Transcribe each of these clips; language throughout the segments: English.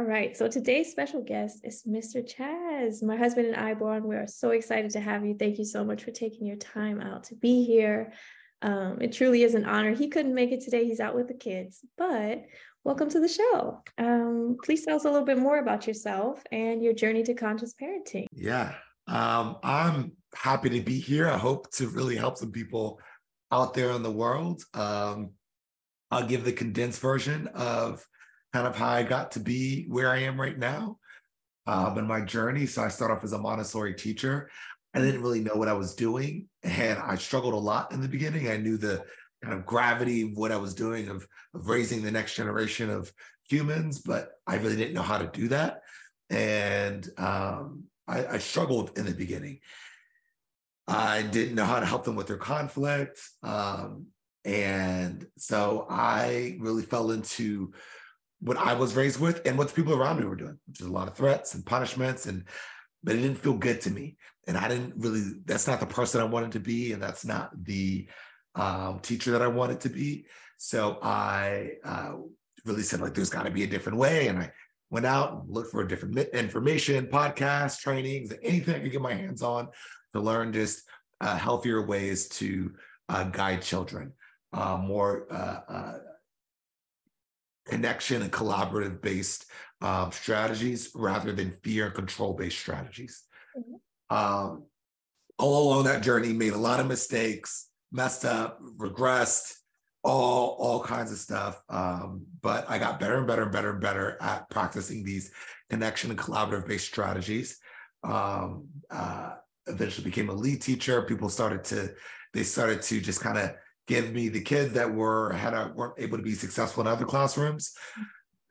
All right, so today's special guest is Mr. Chazz. My husband and I, Burhan, we are so excited to have you. Thank you so much for taking your time out to be here. Um, it truly is an honor. He couldn't make it today, he's out with the kids, but welcome to the show. Um, please tell us a little bit more about yourself and your journey to conscious parenting. Yeah, um, I'm happy to be here. I hope to really help some people out there in the world. Um, I'll give the condensed version of kind of how I got to be where I am right now um, in my journey. So I started off as a Montessori teacher. I didn't really know what I was doing, and I struggled a lot in the beginning. I knew the kind of gravity of what I was doing of, of raising the next generation of humans, but I really didn't know how to do that. And um, I, I, struggled in the beginning. I didn't know how to help them with their conflict. Um, and so I really fell into what I was raised with and what the people around me were doing, which is a lot of threats and punishments and but it didn't feel good to me. And I didn't really, that's not the person I wanted to be, and that's not the um, teacher that I wanted to be. So I uh, really said, like, there's got to be a different way. And I went out and looked for a different information, podcasts, trainings, anything I could get my hands on to learn just uh, healthier ways to uh, guide children, uh, more uh, connection and collaborative based um, strategies rather than fear and control based strategies. Mm-hmm. Um, all along that journey, made a lot of mistakes, messed up, regressed, all all kinds of stuff. Um, but I got better and better and better and better at practicing these connection and collaborative based strategies. Um, uh, eventually became a lead teacher. People started to they started to just kind of give me the kids that were had a, weren't able to be successful in other classrooms.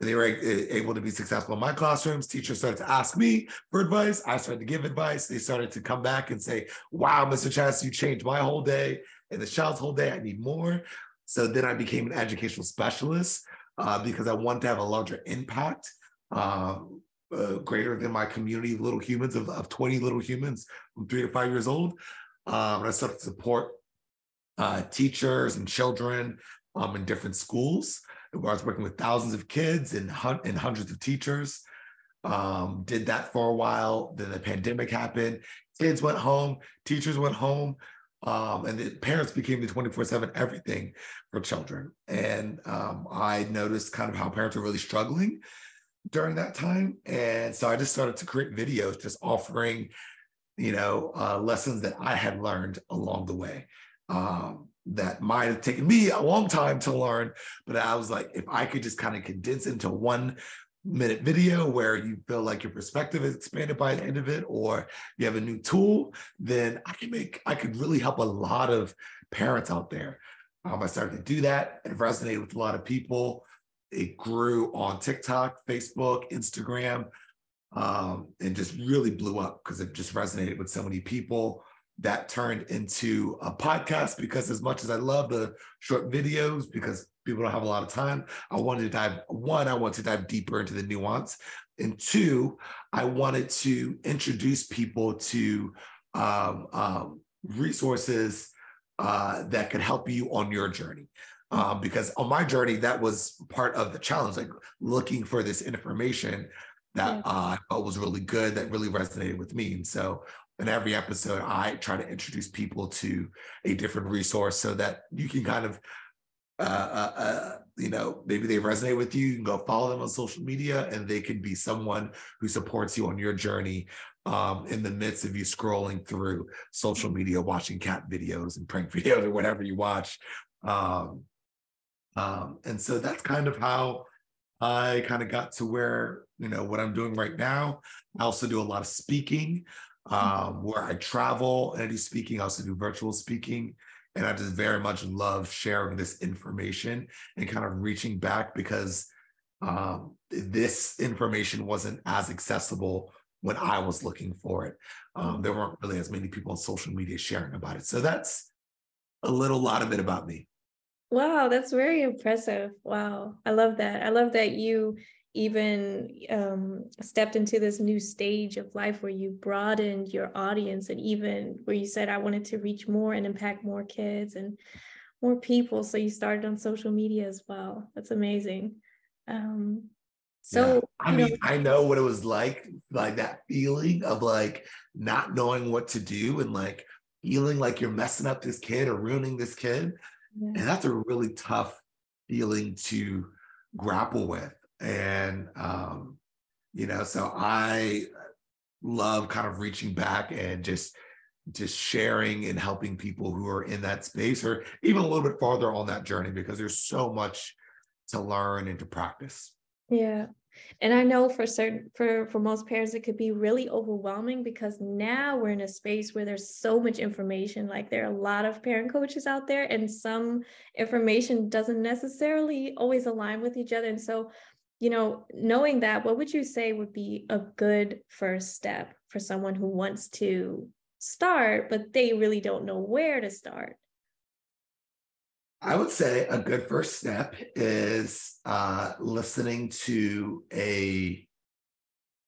They were able to be successful in my classrooms. Teachers started to ask me for advice. I started to give advice. They started to come back and say, "Wow, Mr. Chazz, you changed my whole day and the child's whole day. I need more." So then I became an educational specialist uh, because I wanted to have a larger impact. Uh, uh, greater than my community little humans of, of 20 little humans from three to five years old. Um, and I started to support uh, teachers and children um, in different schools. I was working with thousands of kids and, hun- and hundreds of teachers. Um, did that for a while. Then the pandemic happened. Kids went home, teachers went home, um, and the parents became the 24 7 everything for children. And um, I noticed kind of how parents were really struggling during that time. And so I just started to create videos just offering, you know, uh, lessons that I had learned along the way um, that might have taken me a long time to learn. But I was like, if I could just kind of condense into one minute video where you feel like your perspective is expanded by the end of it, or you have a new tool, then I can make, I could really help a lot of parents out there. Um, I started to do that. It resonated with a lot of people. It grew on TikTok, Facebook, Instagram, um, and just really blew up because it just resonated with so many people that turned into a podcast because as much as I love the short videos, because people don't have a lot of time, I wanted to dive one, I want to dive deeper into the nuance. And two, I wanted to introduce people to um, um, resources uh, that could help you on your journey. Um, because on my journey, that was part of the challenge, like looking for this information that uh, I felt was really good, that really resonated with me. And so in every episode, I try to introduce people to a different resource so that you can kind of, uh, uh, uh, you know, maybe they resonate with you. You can go follow them on social media, and they can be someone who supports you on your journey um, in the midst of you scrolling through social media, watching cat videos and prank videos or whatever you watch. Um, um, and so that's kind of how I kind of got to where, you know, what I'm doing right now. I also do a lot of speaking um, where I travel and I do speaking. I also do virtual speaking. And I just very much love sharing this information and kind of reaching back because um, this information wasn't as accessible when I was looking for it. Um, there weren't really as many people on social media sharing about it. So that's a little lot of it about me. Wow, that's very impressive. Wow. I love that. I love that you even um, stepped into this new stage of life where you broadened your audience and even where you said, I wanted to reach more and impact more kids and more people. So you started on social media as well. That's amazing. Um, so yeah. I mean, know, I know what it was like, like that feeling of like not knowing what to do and like feeling like you're messing up this kid or ruining this kid. Yeah. And that's a really tough feeling to grapple with. And um, you know, so I love kind of reaching back and just just sharing and helping people who are in that space or even a little bit farther on that journey because there's so much to learn and to practice. Yeah. And I know for certain for for most parents it could be really overwhelming because now we're in a space where there's so much information like there are a lot of parent coaches out there and some information doesn't necessarily always align with each other and so you know knowing that what would you say would be a good first step for someone who wants to start, but they really don't know where to start? I would say a good first step is uh, listening to a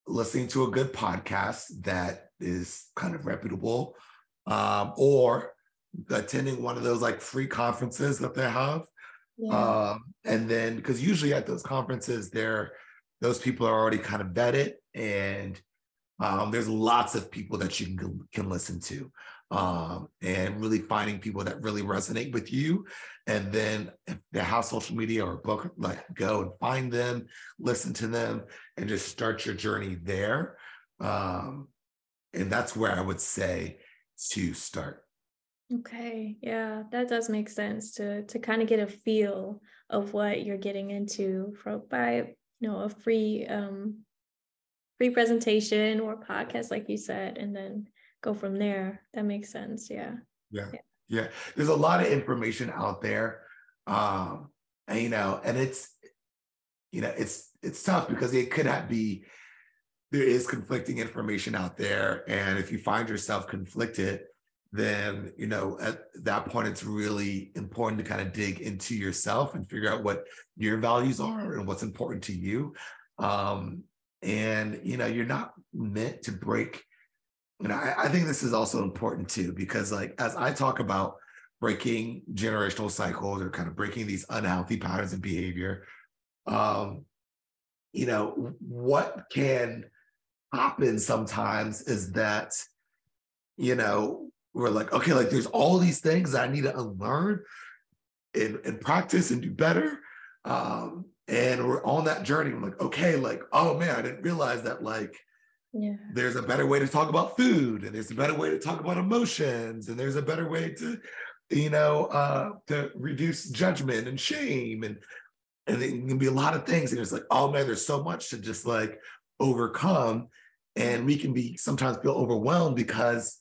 listening to a good podcast that is kind of reputable, um, or attending one of those like free conferences that they have. Yeah. Um, and then because usually at those conferences, there those people are already kind of vetted and um, there's lots of people that you can, can listen to um, and really finding people that really resonate with you. And then if they have social media or book, like go and find them, listen to them, and just start your journey there. Um, and that's where I would say to start. Okay, yeah, that does make sense to to kind of get a feel of what you're getting into from by you know a free um free presentation or podcast, like you said, and then go from there. That makes sense. Yeah. Yeah. Yeah. yeah. There's a lot of information out there. Um, and you know, and it's you know, it's it's tough because it could not be there is conflicting information out there. And if you find yourself conflicted, then you know at that point it's really important to kind of dig into yourself and figure out what your values are and what's important to you. Um, and you know you're not meant to break you know I, I, think this is also important too because like as i talk about breaking generational cycles or kind of breaking these unhealthy patterns of behavior um you know what can happen sometimes is that you know we're like okay like there's all these things i need to unlearn and, and practice and do better um and we're on that journey. I'm like, okay, like, oh man, I didn't realize that like yeah. there's a better way to talk about food, and there's a better way to talk about emotions, and there's a better way to, you know, uh, to reduce judgment and shame, and and it can be a lot of things. And it's like, oh man, there's so much to just like overcome, and we can be sometimes feel overwhelmed because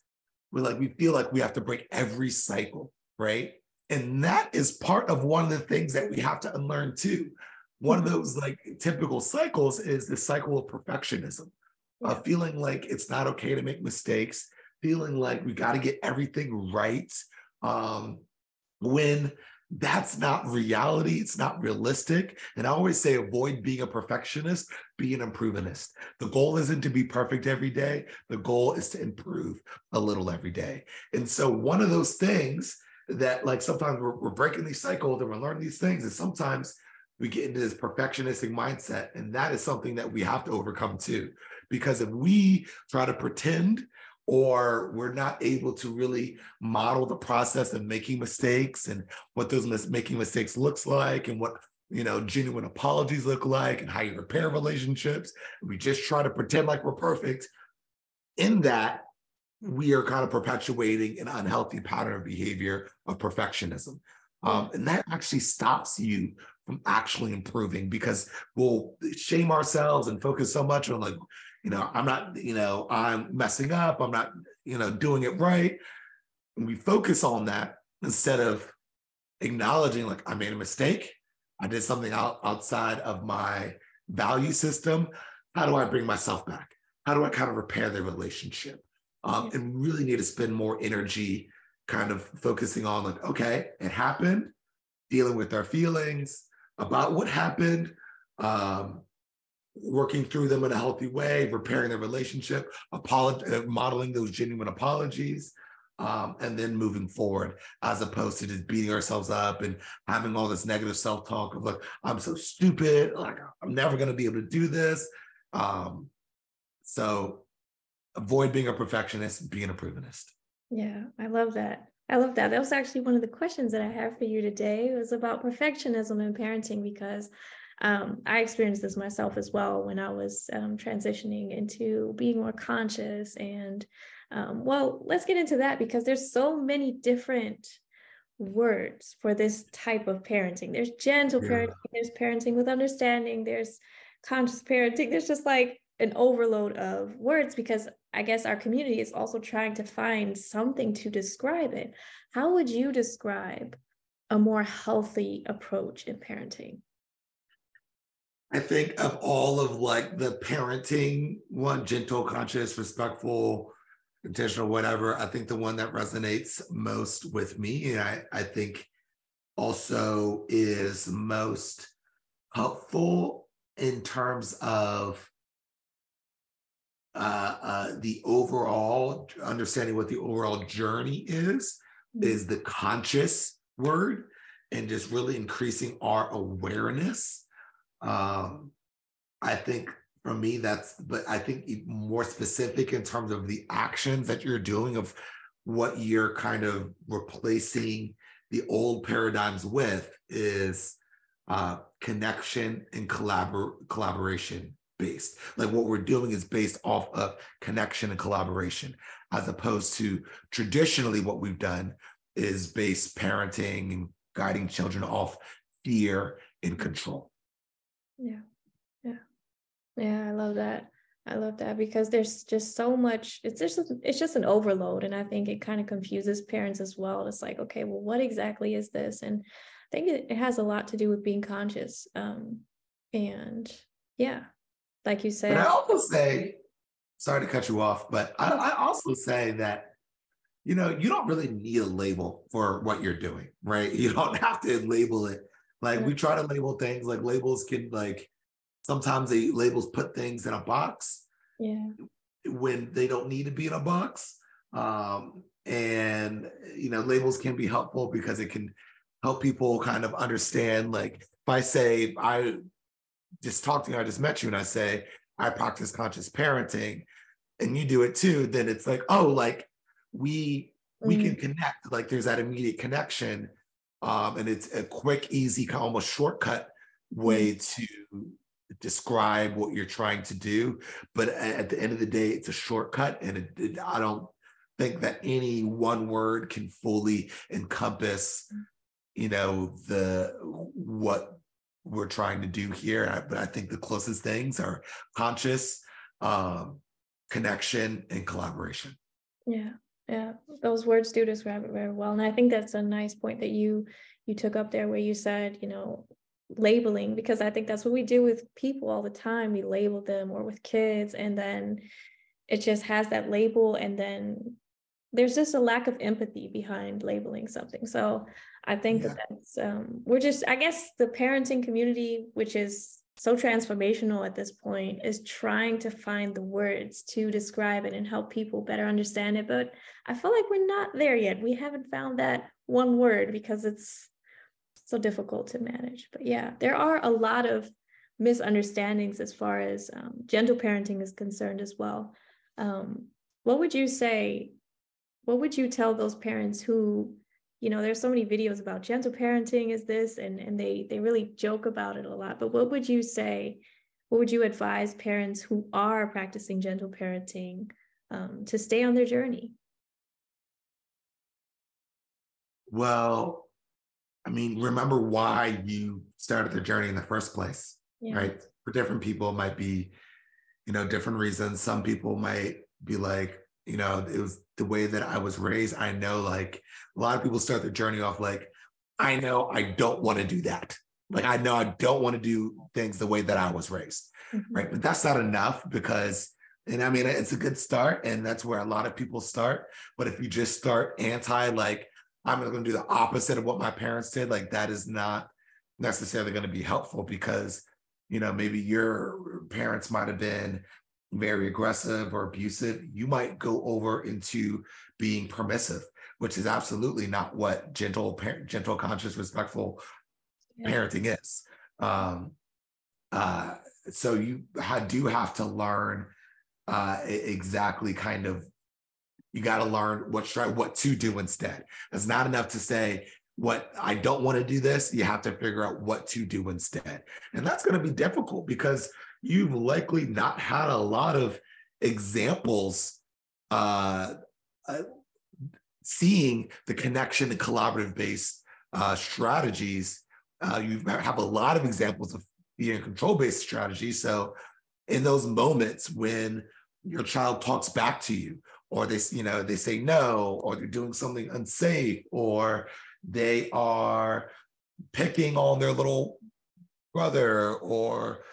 we're like we feel like we have to break every cycle, right? And that is part of one of the things that we have to unlearn too. One of those like typical cycles is the cycle of perfectionism of feeling like it's not okay to make mistakes feeling like we got to get everything right um, when that's not reality it's not realistic and i always say avoid being a perfectionist be an improvementist the goal isn't to be perfect every day the goal is to improve a little every day and so one of those things that like sometimes we're, we're breaking these cycles and we're learning these things and sometimes we get into this perfectionistic mindset. And that is something that we have to overcome too. Because if we try to pretend or we're not able to really model the process of making mistakes and what those mis- making mistakes looks like and what you know genuine apologies look like and how you repair relationships. We just try to pretend like we're perfect. In that we are kind of perpetuating an unhealthy pattern of behavior of perfectionism. Um, and that actually stops you from actually improving because we'll shame ourselves and focus so much on like, you know, I'm not, you know, I'm messing up, I'm not, you know, doing it right. And we focus on that instead of acknowledging like I made a mistake. I did something out, outside of my value system. How do I bring myself back? How do I kind of repair the relationship? Um, and really need to spend more energy kind of focusing on like, okay, it happened, dealing with our feelings, about what happened, um, working through them in a healthy way, repairing the relationship, apolog- uh, modeling those genuine apologies, um, and then moving forward, as opposed to just beating ourselves up and having all this negative self talk of like, I'm so stupid, like I'm never going to be able to do this. Um, so avoid being a perfectionist, being a improvementist. Yeah, I love that. I love that. That was actually one of the questions that I have for you today. Was about perfectionism in parenting because um, I experienced this myself as well when I was um, transitioning into being more conscious. And um, well, let's get into that because there's so many different words for this type of parenting. There's gentle yeah. parenting, there's parenting with understanding, there's conscious parenting. There's just like an overload of words because I guess our community is also trying to find something to describe it. How would you describe a more healthy approach in parenting? I think of all of like the parenting one, gentle, conscious, respectful, intentional, whatever. I think the one that resonates most with me, and I, I think also is most helpful in terms of uh, uh, the overall understanding what the overall journey is, mm-hmm. is the conscious word and just really increasing our awareness um, I think for me, that's, but I think more specific in terms of the actions that you're doing of what you're kind of replacing the old paradigms with is uh, connection and collabor- collaboration based. Like what we're doing is based off of connection and collaboration, as opposed to traditionally what we've done is based parenting and guiding children off fear and control. Yeah. Yeah. Yeah, I love that. I love that because there's just so much it's just it's just an overload and I think it kind of confuses parents as well. It's like, okay, well what exactly is this? And I think it, it has a lot to do with being conscious. Um and yeah, like you said. But I also say, sorry to cut you off, but I, I also say that you know, you don't really need a label for what you're doing, right? You don't have to label it like we try to label things like labels can like sometimes they labels put things in a box yeah. when they don't need to be in a box. Um and you know labels can be helpful because it can help people kind of understand like if i say i just talked to you i just met you and i say i practice conscious parenting and you do it too then it's like oh like we we mm-hmm. can connect like there's that immediate connection um, and it's a quick, easy, almost shortcut way to describe what you're trying to do. But at the end of the day, it's a shortcut, and it, it, I don't think that any one word can fully encompass, you know, the what we're trying to do here. But I think the closest things are conscious, um, connection, and collaboration. Yeah yeah those words do describe it very well and i think that's a nice point that you you took up there where you said you know labeling because i think that's what we do with people all the time we label them or with kids and then it just has that label and then there's just a lack of empathy behind labeling something so i think yeah. that that's um, we're just i guess the parenting community which is so transformational at this point is trying to find the words to describe it and help people better understand it but i feel like we're not there yet. We haven't found that one word because it's so difficult to manage. But yeah there are a lot of misunderstandings as far as um, gentle parenting is concerned as well. Um, what would you say what would you tell those parents who you know there's so many videos about gentle parenting is this and and they they really joke about it a lot but what would you say what would you advise parents who are practicing gentle parenting um, to stay on their journey? Well i mean remember why you started the journey in the first place yeah. right? For different people it might be you know different reasons. Some people might be like you know it was the way that i was raised i know like a lot of people start their journey off like i know i don't want to do that. Like i know i don't want to do things the way that i was raised. Mm-hmm. right? But that's not enough because and i mean it's a good start and that's where a lot of people start but if you just start anti like i'm going to do the opposite of what my parents did like that is not necessarily going to be helpful because you know, maybe your parents might have been very aggressive or abusive, you might go over into being permissive, which is absolutely not what gentle, parent, gentle, conscious, respectful yeah. parenting is. Um, uh, so you do have to learn uh, exactly kind of you got to learn what try what to do instead. It's not enough to say what I don't want to do this. You have to figure out what to do instead, and that's going to be difficult because you've likely not had a lot of examples uh, uh, seeing the connection and collaborative based uh, strategies. Uh, you have a lot of examples of being control based strategies. So, in those moments when your child talks back to you, or they, you know, they say no, or they're doing something unsafe, or they are picking on their little brother, or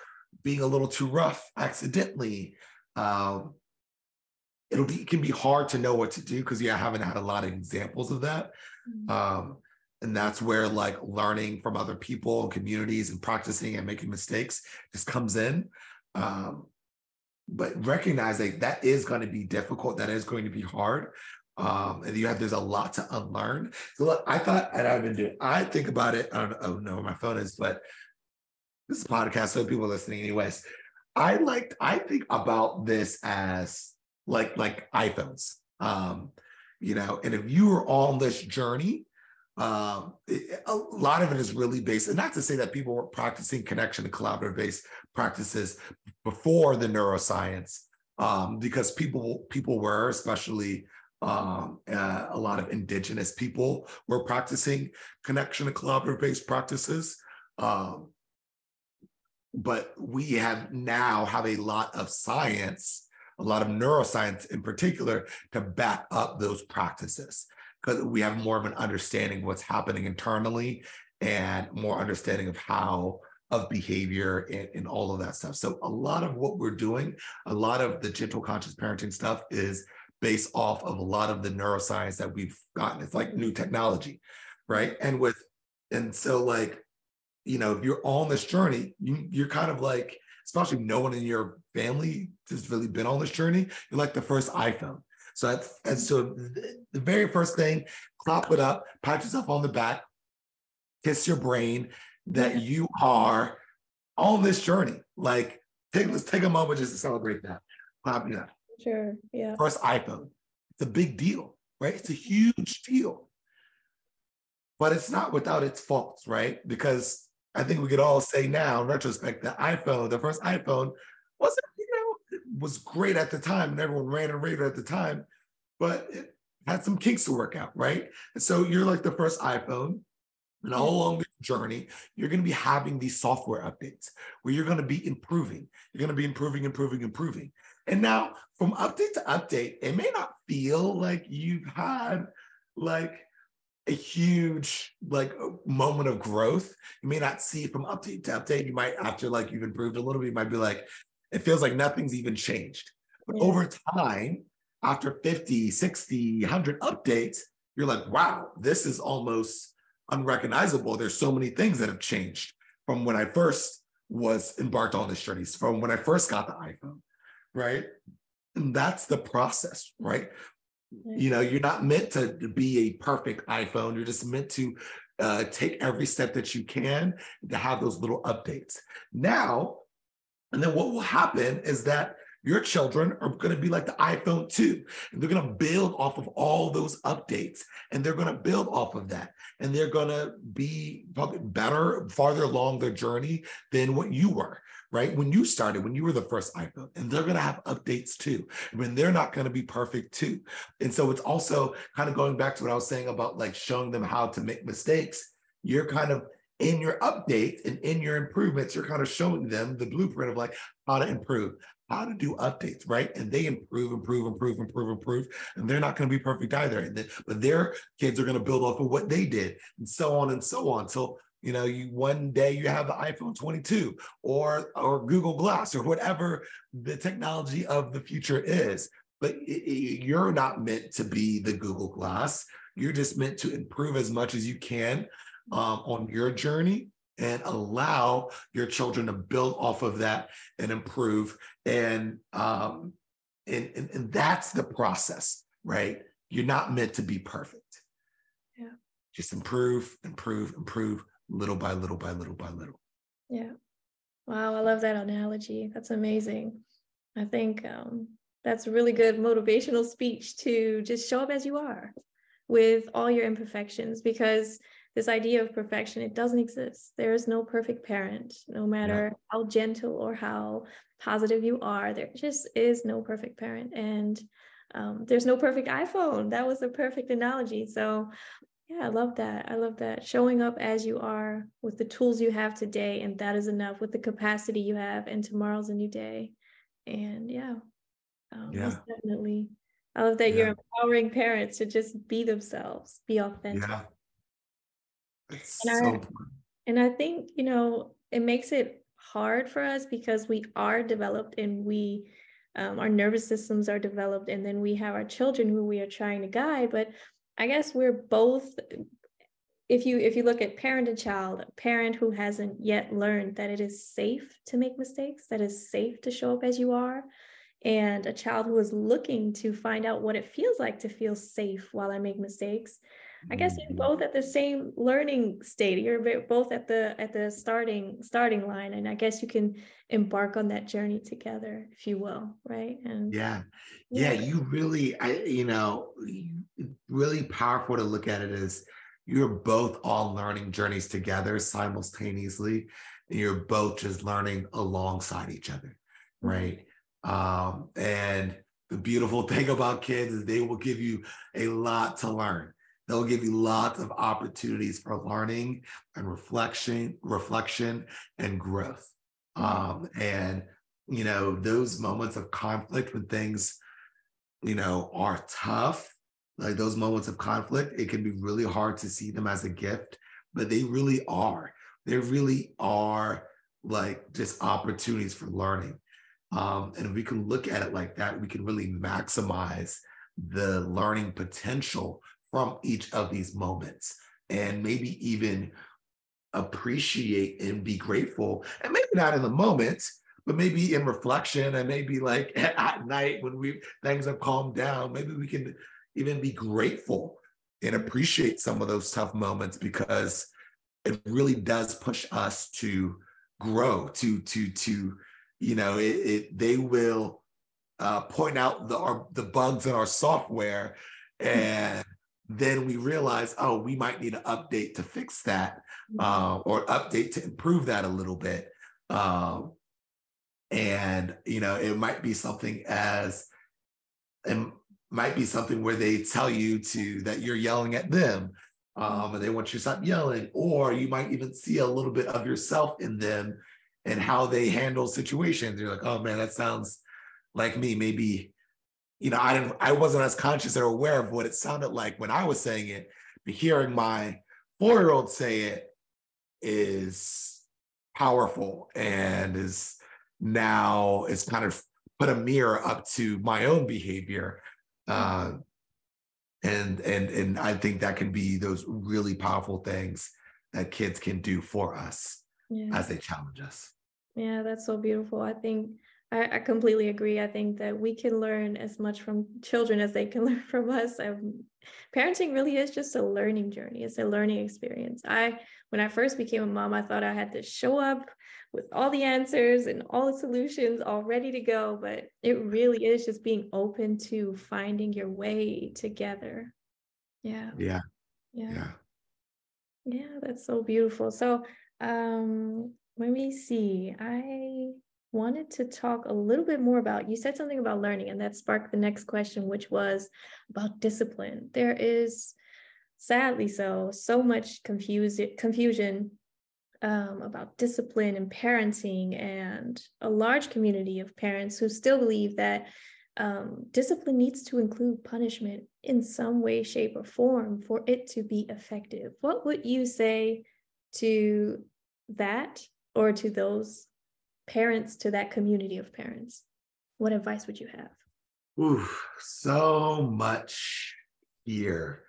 being a little too rough accidentally. Um, it'll be it can be hard to know what to do because you haven't had a lot of examples of that. Mm-hmm. Um, and that's where like learning from other people and communities and practicing and making mistakes just comes in. Um, but recognizing that is going to be difficult, that is going to be hard. Um, and you have there's a lot to unlearn. So look, I thought, and I've been doing, I think about it. I don't, I don't know where my phone is, but this is a podcast, so people listening, anyways. I like I think about this as like like iPhones. Um, you know, and if you are on this journey, um, it, a lot of it is really based, and not to say that people weren't practicing connection and collaborative based practices before the neuroscience, um, because people people were, especially um, uh, a lot of indigenous people were practicing connection and collaborative based practices. Um, but we have now have a lot of science a lot of neuroscience in particular to back up those practices because we have more of an understanding of what's happening internally and more understanding of how of behavior and, and, all of that stuff. So a lot of what we're doing, a lot of the gentle conscious parenting stuff is based off of a lot of the neuroscience that we've gotten. It's like new technology, right? And with and so like, you know, if you're on this journey, you, you're kind of like, especially no one in your family has really been on this journey. You're like the first iPhone. So that's, and so the very first thing, clap it up, pat yourself on the back, kiss your brain that you are on this journey. Like, take let's take a moment just to celebrate that. Clap it up. Sure. Yeah. First iPhone. It's a big deal, right? It's a huge deal. But it's not without its faults, right? Because I think we could all say now, in retrospect, the iPhone, the first iPhone, wasn't you know was great at the time and everyone ran and raved at the time, but it had some kinks to work out, right? And so you're like the first iPhone. And all hmm. along the journey, you're going to be having these software updates where you're going to be improving. You're going to be improving, improving, improving. And now, from update to update, it may not feel like you've had like a huge like moment of growth. You may not see from update to update. You might, after like you've improved a little bit, you might be like, it feels like nothing's even changed. But yeah. over time, after 50, 60, 100 updates, you're like, wow, this is almost unrecognizable. There's so many things that have changed from when I first was embarked on this journey, from when I first got the iPhone, right? And that's the process, right? You know, you're not meant to be a perfect iPhone. You're just meant to uh, take every step that you can to have those little updates. Now, and then what will happen is that your children are going to be like the iPhone 2. And they're going to build off of all those updates. And they're going to build off of that. And they're going to be better, farther along their journey than what you were, right? When you started, when you were the first iPhone. And they're going to have updates too. I mean, they're not going to be perfect too. And so it's also kind of going back to what I was saying about like showing them how to make mistakes. You're kind of in your updates and in your improvements, you're kind of showing them the blueprint of like how to improve, how to do updates, right? And they improve, improve, improve, improve, improve. And they're not going to be perfect either. But their kids are going to build off of what they did and so on and so on. So, you know, you one day you have the iPhone 22 or or Google Glass or whatever the technology of the future is. But it, it, you're not meant to be the Google Glass. You're just meant to improve as much as you can um, on your journey and allow your children to build off of that and improve. And um, and, and, and that's the process, right? You're not meant to be perfect. Yeah. Just improve, improve, improve, little by little by little by little. Yeah. Wow, I love that analogy. That's amazing. I think um, that's a really good motivational speech to just show up as you are with all your imperfections because this idea of perfection it doesn't exist there is no perfect parent no matter yeah. how gentle or how positive you are there just is no perfect parent and um, there's no perfect iphone that was a perfect analogy so yeah i love that i love that. Showing up as you are with the tools you have today and that is enough with the capacity you have and tomorrow's a new day. And yeah um, yeah. definitely i love that yeah. you're empowering parents to just be themselves be authentic. Yeah. It's and so I, important. and I think, you know, it makes it hard for us because we are developed and we um, our nervous systems are developed and then we have our children who we are trying to guide but i guess we're both if you if you look at parent and child a parent who hasn't yet learned that it is safe to make mistakes that is safe to show up as you are and a child who is looking to find out what it feels like to feel safe while i make mistakes I guess you're both at the same learning state. You're both at the at the starting starting line, and I guess you can embark on that journey together, if you will, right? And yeah, yeah, yeah you really, I you know, really powerful to look at it as you're both all learning journeys together simultaneously, and you're both just learning alongside each other, mm-hmm. right? Um, and the beautiful thing about kids is they will give you a lot to learn They'll give you lots of opportunities for learning and reflection, reflection and growth. Um, and you know, those moments of conflict when things, you know, are tough, like those moments of conflict, it can be really hard to see them as a gift, but they really are. They really are like just opportunities for learning. Um, and if we can look at it like that, we can really maximize the learning potential from each of these moments and maybe even appreciate and be grateful. And maybe not in the moment but maybe in reflection and maybe like at night when we things have calmed down maybe we can even be grateful and appreciate some of those tough moments because it really does push us to grow to to to you know it, it they will uh, point out the our, the bugs in our software and then we realize, oh, we might need an update to fix that mm-hmm. uh, or update to improve that a little bit. Um, and, you know, it might be something as, it might be something where they tell you to that you're yelling at them um, and they want you to stop yelling, or you might even see a little bit of yourself in them and how they handle situations. You're like, oh man, that sounds like me. Maybe you know, I didn't, I wasn't as conscious or aware of what it sounded like when I was saying it, but hearing my four-year-old say it is powerful and is now it's kind of put a mirror up to my own behavior. Uh, and and and I think that can be those really powerful things that kids can do for us yeah. as they challenge us. Yeah, that's so beautiful. I think I, I, completely agree. I think that we can learn as much from children as they can learn from us. Um, parenting really is just a learning journey. It's a learning experience. I, when I first became a mom, I thought I had to show up with all the answers and all the solutions all ready to go. But it really is just being open to finding your way together. Yeah. Yeah. Yeah. Yeah. Yeah, that's so beautiful. So, um, let me see. I wanted to talk a little bit more about you said something about learning and that sparked the next question which was about discipline. There is sadly so so much confuse, confusion um, about discipline and parenting and a large community of parents who still believe that um, discipline needs to include punishment in some way shape or form for it to be effective. What would you say to that or to those parents to that community of parents, what advice would you have? Ooh, so much here.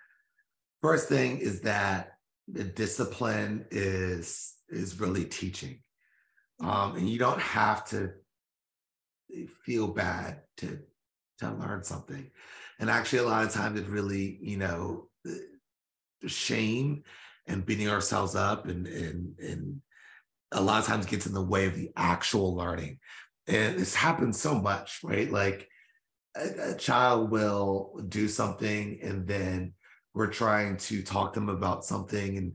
First thing is that the discipline is is really teaching. Um, and you don't have to feel bad to to learn something. And actually, a lot of times it really, you know, shame and beating ourselves up and and and a lot of times gets in the way of the actual learning. And this happens so much, right? Like a, a child will do something and then we're trying to talk to them about something and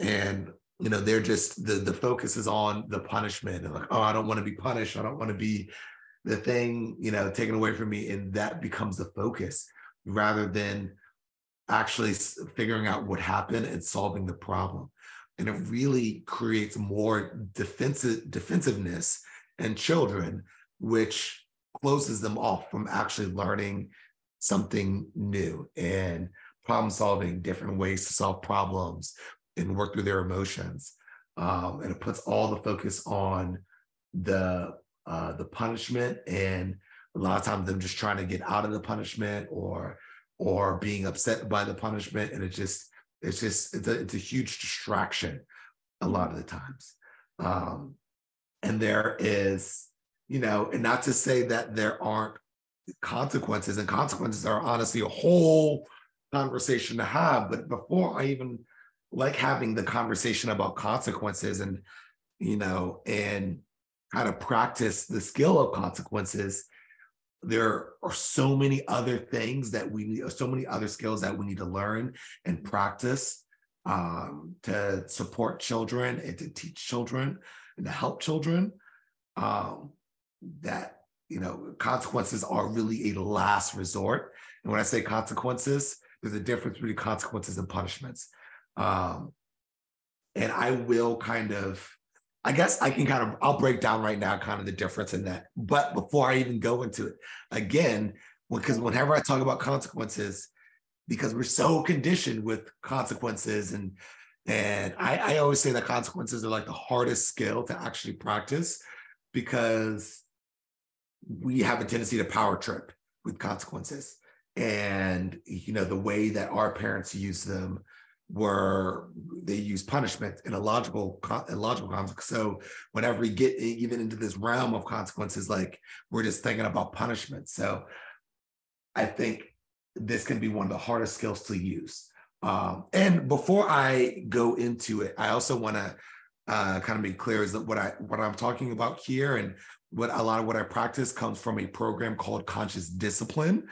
and you know they're just the the focus is on the punishment and like oh i don't want to be punished i don't want to be the thing you know taken away from me and that becomes the focus rather than actually figuring out what happened and solving the problem and it really creates more defensive defensiveness in children which closes them off from actually learning something new and problem solving different ways to solve problems and work through their emotions. Um, and it puts all the focus on the uh, the punishment and a lot of times them just trying to get out of the punishment or or being upset by the punishment. And it just it's just it's a, it's a huge distraction a lot of the times. Um, and there is you know and not to say that there aren't consequences and consequences are honestly a whole conversation to have but before i even like having the conversation about consequences and you know and how to practice the skill of consequences there are so many other things that we need so many other skills that we need to learn and practice um, to support children and to teach children and to help children um, that you know consequences are really a last resort. And when i say consequences there's a difference between consequences and punishments. Um, and i will kind of I guess I can kind of I'll break down right now kind of the difference in that. But before I even go into it, again, because whenever I talk about consequences, because we're so conditioned with consequences and and I, I always say that consequences are like the hardest skill to actually practice because we have a tendency to power trip with consequences. And you know, the way that our parents use them were they use punishment in a logical a logical context. So whenever we get even into this realm of consequences, like we're just thinking about punishment. So I think this can be one of the hardest skills to use. Um, and before I go into it, I also want to uh, kind of be clear is that what I what I'm talking about here and what a lot of what I practice comes from a program called Conscious Discipline.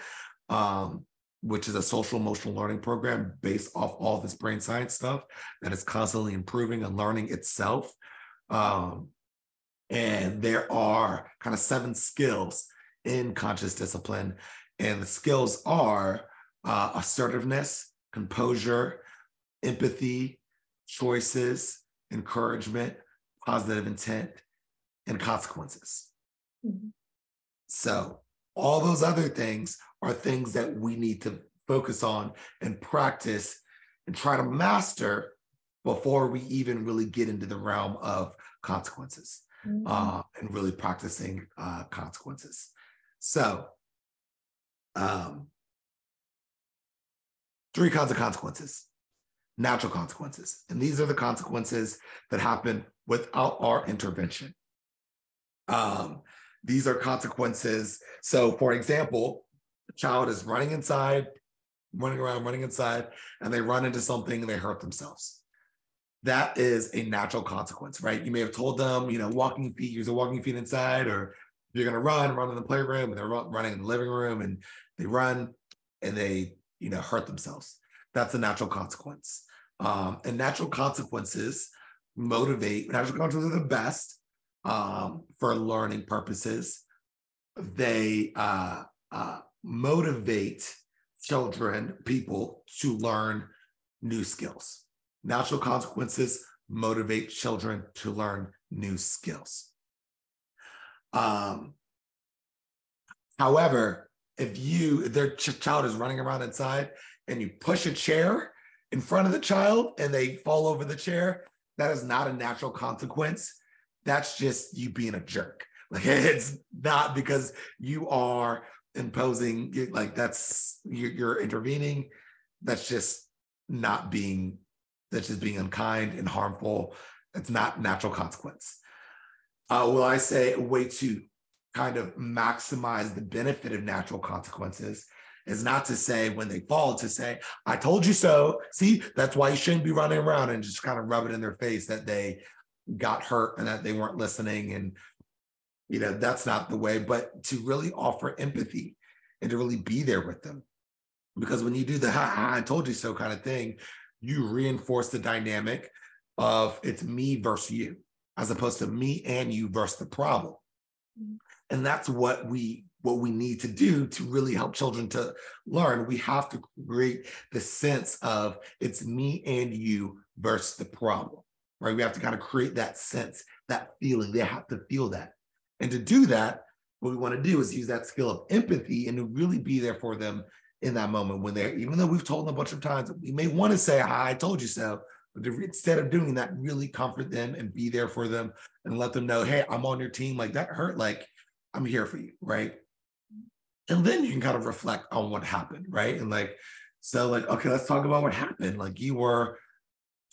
Um, which is a social emotional learning program based off all this brain science stuff that is constantly improving and learning itself. Um, and there are kind of seven skills in conscious discipline. And the skills are uh, assertiveness, composure, empathy, choices, encouragement, positive intent, and consequences. Mm-hmm. So, all those other things are things that we need to focus on and practice and try to master before we even really get into the realm of consequences mm-hmm. uh, and really practicing uh, consequences. So, um, three kinds of consequences natural consequences. And these are the consequences that happen without our intervention. Um, these are consequences. So, for example, a child is running inside, running around, running inside, and they run into something and they hurt themselves. That is a natural consequence, right? You may have told them, you know, walking feet, use a walking feet inside, or you're going to run, run in the playroom, and they're running in the living room, and they run and they, you know, hurt themselves. That's a natural consequence. Um, and natural consequences motivate, natural consequences are the best um, for learning purposes. They uh, uh, motivate children, people to learn new skills. Natural consequences motivate children to learn new skills. Um, however, if you their ch- child is running around inside and you push a chair in front of the child and they fall over the chair, that is not a natural consequence. That's just you being a jerk. Like it's not because you are imposing like that's you're, you're intervening that's just not being that's just being unkind and harmful. It's not natural consequence. Uh, will I say a way to kind of maximize the benefit of natural consequences is not to say when they fall to say i told you so see that's why you shouldn't be running around and just kind of rub it in their face that they got hurt and that they weren't listening and you know that's not the way but to really offer empathy and to really be there with them. Because when you do the ha, ha i told you so kind of thing you reinforce the dynamic of it's me versus you as opposed to me and you versus the problem. Mm-hmm. and that's what we what we need to do to really help children to learn. We have to create the sense of it's me and you versus the problem right? We have to kind of create that sense that feeling. They have to feel that. And to do that what we want to do is use that skill of empathy and to really be there for them in that moment when they're even though we've told them a bunch of times we may want to say hi i told you so. But instead of doing that really comfort them and be there for them and let them know hey i'm on your team. Like that hurt like i'm here for you right? And then you can kind of reflect on what happened right? And like so like okay let's talk about what happened. Like you were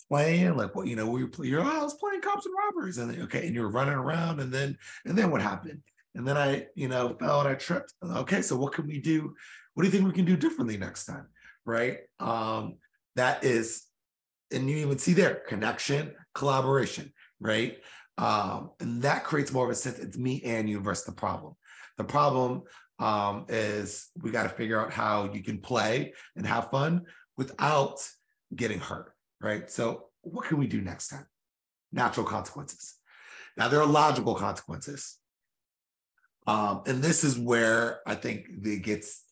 playing like what you know we were you're oh, I was playing cops and robbers and then, okay and you're running around and then and then what happened? And then I you know fell and I tripped. Okay so what can we do? What do you think we can do differently next time? Right? Um that is and you even see there connection collaboration right? Um and that creates more of a sense it's me and you versus the problem. The problem um is we got to figure out how you can play and have fun without getting hurt right? So, what can we do next time? Natural consequences. Now, there are logical consequences. Um, and this is where I think it gets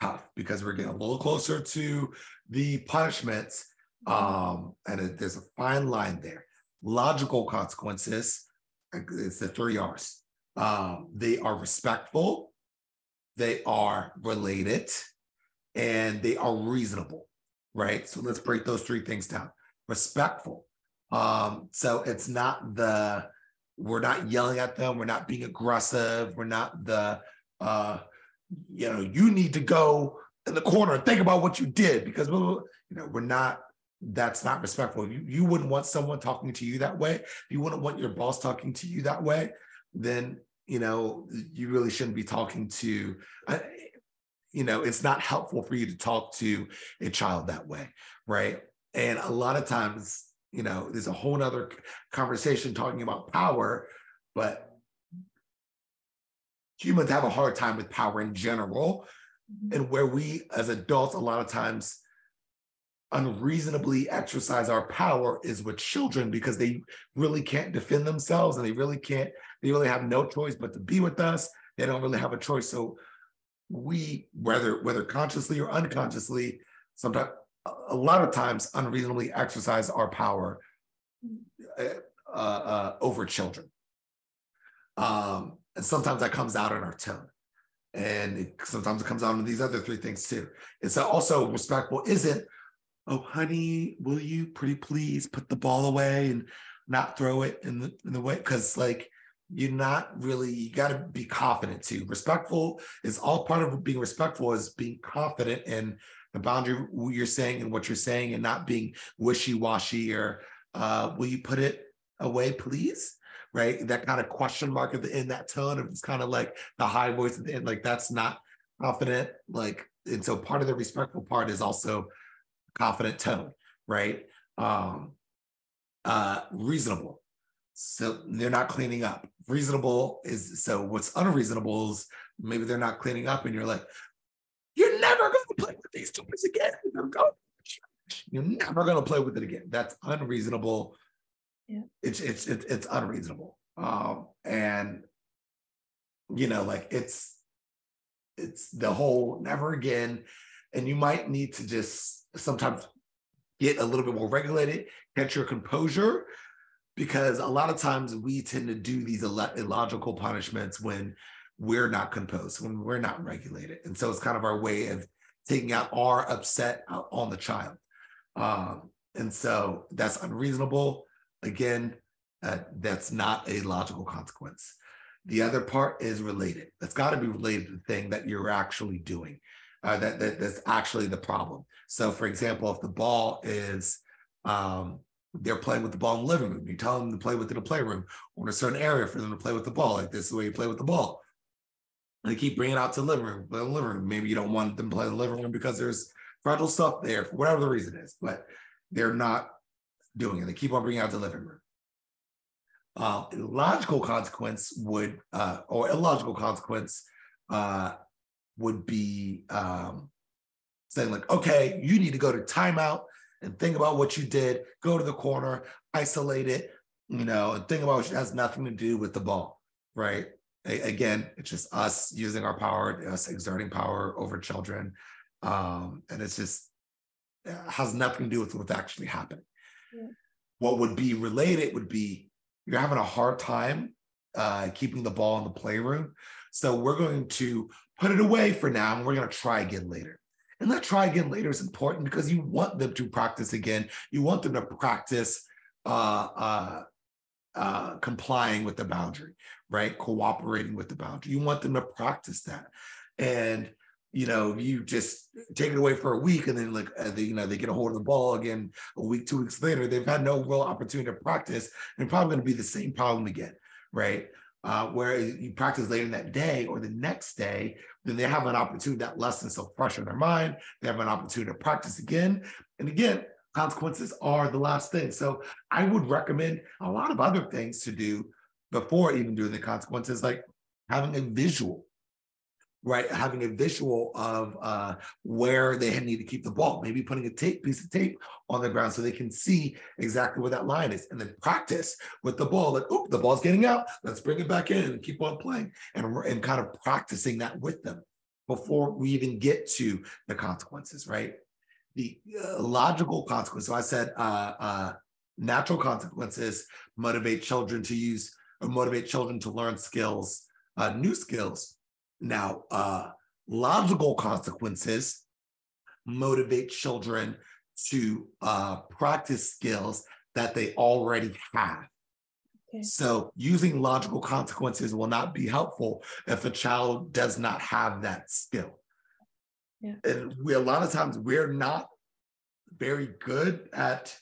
tough because we're getting a little closer to the punishments. Um, and it, there's a fine line there. Logical consequences, it's the three R's. Um, they are respectful, they are related, and they are reasonable, right? So let's break those three things down respectful. Um, so it's not the we're not yelling at them, we're not being aggressive, we're not the uh, you know, you need to go in the corner and think about what you did because you know we're not that's not respectful. You, you wouldn't want someone talking to you that way. You wouldn't want your boss talking to you that way. Then you know you really shouldn't be talking to. You know, it's not helpful for you to talk to a child that way, right? And a lot of times, you know, there's a whole other conversation talking about power, but humans have a hard time with power in general. Mm-hmm. And where we as adults, a lot of times, unreasonably exercise our power is with children because they really can't defend themselves and they really can't, they really have no choice but to be with us. They don't really have a choice. So we, whether whether consciously or unconsciously, sometimes a lot of times unreasonably exercise our power uh, uh, over children. Um, and sometimes that comes out in our tone. And it, sometimes it comes out in these other three things too. It's also respectful isn't, oh, honey, will you pretty please put the ball away and not throw it in the, in the way? Because, like, you're not really, you got to be confident too. Respectful is all part of being respectful is being confident in the boundary you're saying and what you're saying and not being wishy-washy or uh, will you put it away please? Right? That kind of question mark at the end that tone of it's kind of like the high voice at the end like that's not confident like and so part of the respectful part is also confident tone right? Um uh reasonable so they're not cleaning up reasonable is so what's unreasonable is maybe they're not cleaning up and you're like you're never going to play with these toys again. You're never going to play with it again. That's unreasonable. Yeah. It's it's it's, it's unreasonable. Um, and you know, like it's it's the whole never again. And you might need to just sometimes get a little bit more regulated, get your composure, because a lot of times we tend to do these illogical punishments when we're not composed, when we're not regulated. And so it's kind of our way of taking out our upset out on the child. Um, and so that's unreasonable. Again, uh, that's not a logical consequence. The other part is related. That's got to be related to the thing that you're actually doing. Uh, that, that that's actually the problem. So, for example, if the ball is Um, they're playing with the ball in the living room. You tell them to play within the playroom or in a certain area for them to play with the ball. Like this is the way you play with the ball. And they keep bringing it out to the living room, play in the living room. Maybe you don't want them to play in the living room because there's fragile stuff there, for whatever the reason is, but they're not doing it. They keep on bringing out to the living room. Uh, logical consequence would, uh, or illogical consequence, uh, would be um, saying like, okay, you need to go to timeout and think about what you did. Go to the corner, isolate it, you know, and think about it has nothing to do with the ball, right? A- again, it's just us using our power, us exerting power over children, um, and it's just it has nothing to do with what's actually happening. Yeah. What would be related would be you're having a hard time uh, keeping the ball in the playroom. So we're going to put it away for now and we're going to try again later. And that try again later is important because you want them to practice again. You want them to practice uh, uh, uh, complying with the boundary, right? Cooperating with the boundary. You want them to practice that. And you know, you just take it away for a week and then like uh, they, you know they get a hold of the ball again a week, two weeks later, they've had no real opportunity to practice and probably going to be the same problem again, right? Uh, where you practice later that day or the next day, then they have an opportunity that lesson's so fresh in their mind. They have an opportunity to practice again. And again, consequences are the last thing. So I would recommend a lot of other things to do before even doing the consequences, like having a visual right? Having a visual of uh, where they need to keep the ball, maybe putting a tape piece of tape on the ground so they can see exactly where that line is, and then practice with the ball. Like, oh, the ball's getting out. Let's bring it back in and keep on playing, and and kind of practicing that with them before we even get to the consequences, right? The uh, logical consequence. So I said uh, uh natural consequences motivate children to use or motivate children to learn skills, uh, new skills now, uh, logical consequences motivate children to uh, practice skills that they already have. Okay. So, using logical consequences will not be helpful if a child does not have that skill. Yeah. And we a lot of times we're not very good at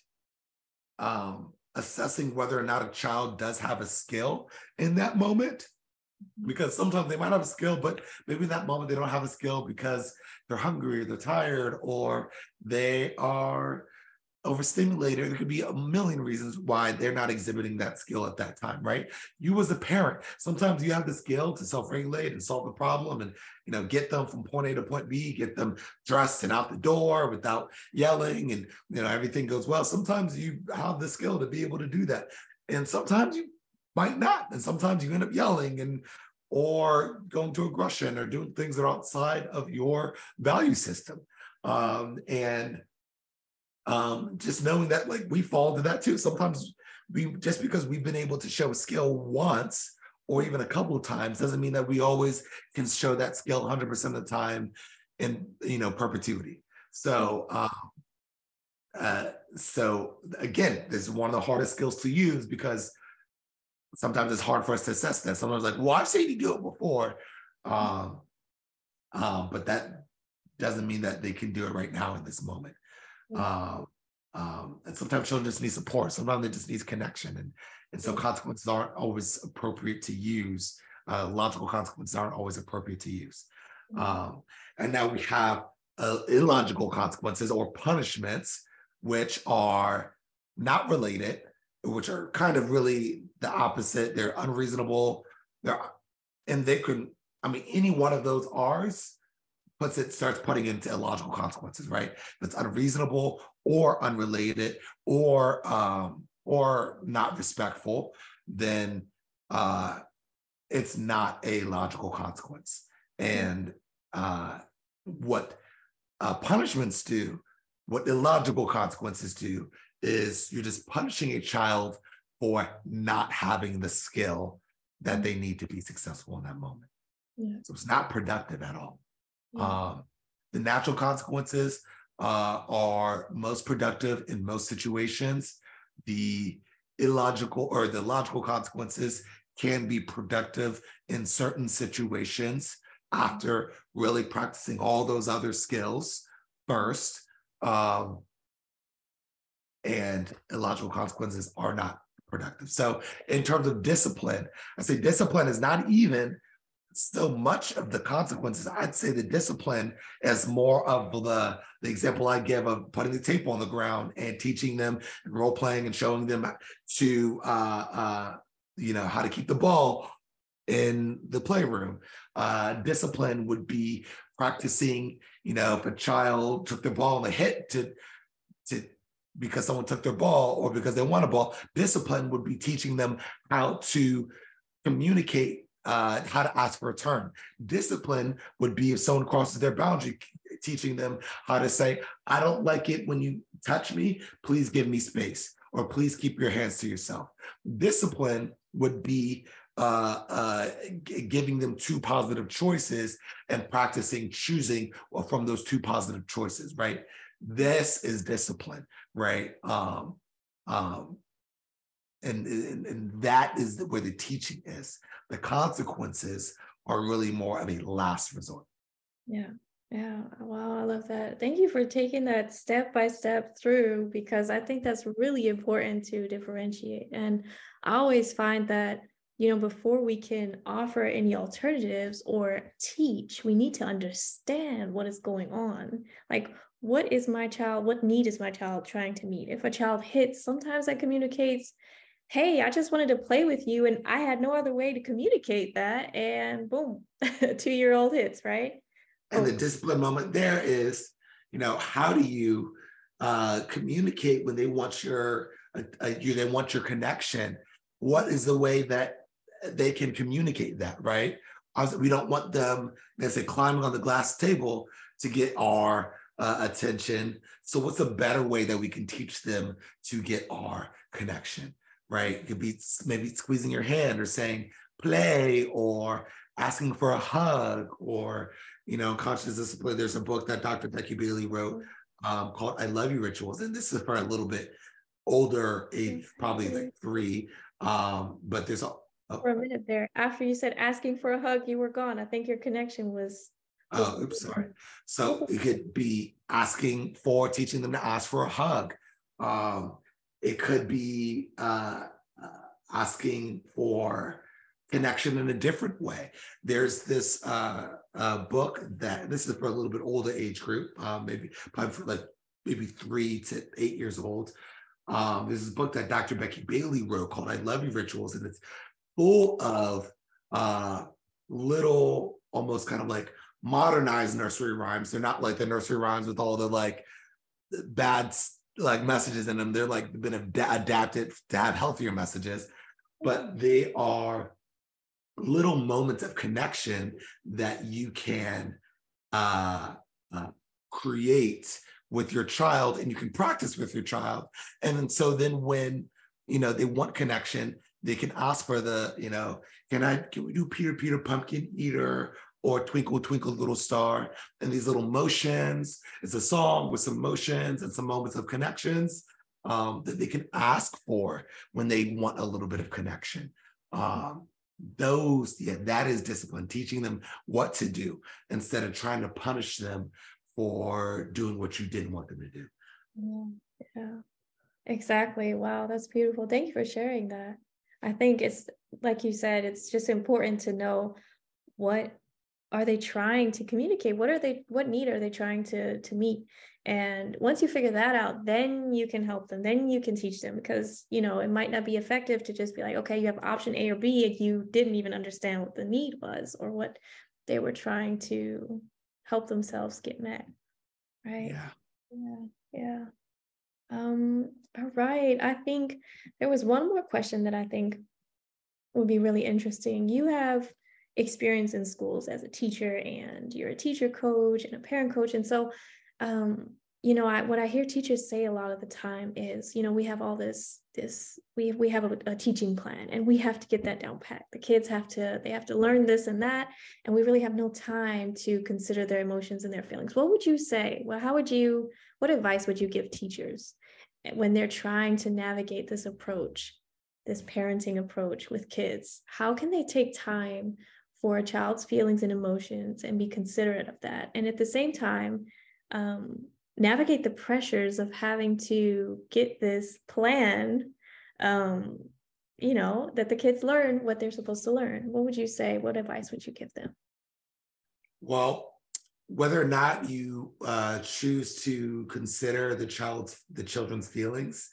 um, assessing whether or not a child does have a skill in that moment because sometimes they might have a skill, but maybe in that moment they don't have a skill because they're hungry, or they're tired, or they are overstimulated. There could be a million reasons why they're not exhibiting that skill at that time, right? You as a parent, sometimes you have the skill to self-regulate and solve the problem and you know get them from point A to point B, get them dressed and out the door without yelling and you know everything goes well. Sometimes you have the skill to be able to do that. And sometimes you might not. And sometimes you end up yelling and or going to aggression or doing things that are outside of your value system. Um, and um, just knowing that like we fall into that too. Sometimes we just because we've been able to show a skill once or even a couple of times doesn't mean that we always can show that skill 100% of the time in you know perpetuity. So um, uh, so again, this is one of the hardest skills to use because sometimes it's hard for us to assess that. Sometimes like, well, I've seen you do it before. Um, um, but that doesn't mean that they can do it right now in this moment. Um, um, and sometimes children just need support. Sometimes they just need connection. And, and so consequences aren't always appropriate to use. Uh, logical consequences aren't always appropriate to use. Um, and now we have uh, illogical consequences or punishments, which are not related, which are kind of really the opposite. They're unreasonable. They're and they can, I mean, any one of those R's puts it starts putting into illogical consequences, right? If it's unreasonable or unrelated or um or not respectful, then uh it's not a logical consequence. And uh what uh, punishments do, what illogical consequences do, is you're just punishing a child for not having the skill that they need to be successful in that moment. Yeah. So it's not productive at all. Yeah. Um, the natural consequences uh, are most productive in most situations. The illogical or the logical consequences can be productive in certain situations after really practicing all those other skills first. Um, and illogical consequences are not productive. So, in terms of discipline, I say discipline is not even so much of the consequences. I'd say the discipline is more of the the example I give of putting the tape on the ground and teaching them and role playing and showing them to uh, uh, you know how to keep the ball in the playroom. Uh, discipline would be practicing. You know, if a child took the ball and they hit to to because someone took their ball or because they want a ball. Discipline would be teaching them how to communicate uh, how to ask for a turn. Discipline would be if someone crosses their boundary, teaching them how to say, I don't like it when you touch me, please give me space, or please keep your hands to yourself. Discipline would be uh, uh, giving them two positive choices and practicing choosing from those two positive choices, right? This is discipline, right? Um, um, and, and, and that is where the teaching is. The consequences are really more of a last resort. Yeah. Yeah, wow, I love that. Thank you for taking that step by step through because I think that's really important to differentiate. And I always find that, you know, before we can offer any alternatives or teach, we need to understand what is going on. Like, what is my child, what need is my child trying to meet? If a child hits, sometimes that communicates hey, I just wanted to play with you. And I had no other way to communicate that. And boom, two year old hits, right? And the discipline moment there is, you know, how do you uh, communicate when they want your, uh, uh, you, they want your connection? What is the way that they can communicate that, right? We don't want them, let's say, climbing on the glass table to get our uh, attention. So, what's a better way that we can teach them to get our connection? right? It could be maybe squeezing your hand or saying play or asking for a hug or, you know, conscious discipline. There's a book that Dr. Becky Bailey wrote um, called I Love You Rituals. And this is for a little bit older age, probably like three. Um, but there's a, a for a minute there. After you said asking for a hug, you were gone. I think your connection was Oh, oops, sorry. So it could be asking for teaching them to ask for a hug. Um, it could be uh, uh, asking for connection in a different way. There's this uh, uh, book that this is for a little bit older age group, um, maybe probably for like maybe three to eight years old. Um, there's a book that Dr. Becky Bailey wrote called "I Love You Rituals," and it's full of uh, little, almost kind of like modernized nursery rhymes. They're not like the nursery rhymes with all the like bad like messages in them. They're like been ad- adapted to have healthier messages, but they are little moments of connection that you can uh, uh, create with your child and you can practice with your child. And so then when you know they want connection, they can ask for the, you know, can I can we do Peter Peter Pumpkin Eater or Twinkle Twinkle Little Star. And these little motions, it's a song with some motions and some moments of connections um, that they can ask for when they want a little bit of connection. Um, those, yeah, that is discipline, teaching them what to do instead of trying to punish them for doing what you didn't want them to do. Yeah, yeah. exactly. Wow, that's beautiful. Thank you for sharing that. I think it's like you said, it's just important to know what are they trying to communicate? What are they what need are they trying to to meet? And once you figure that out then you can help them then you can teach them because you know it might not be effective to just be like okay you have option a or b and you didn't even understand what the need was or what they were trying to help themselves get met right? Yeah. Yeah yeah. Um all right i think there was one more question that i think would be really interesting. You have experience in schools as a teacher and you're a teacher coach and a parent coach. And so um, you know I, what i hear teachers say a lot of the time is you know we have all this this we we have a, a, teaching plan and we have to get that down pat. The kids have to they have to learn this and that and we really have no time to consider their emotions and their feelings. What would you say? Well how would you what advice would you give teachers when they're trying to navigate this approach this parenting approach with kids? How can they take time for a child's feelings and emotions and be considerate of that. And at the same time, um, navigate the pressures of having to get this plan um, you know that the kids learn what they're supposed to learn. What would you say? What advice would you give them? Well whether or not you uh, choose to consider the child's the children's feelings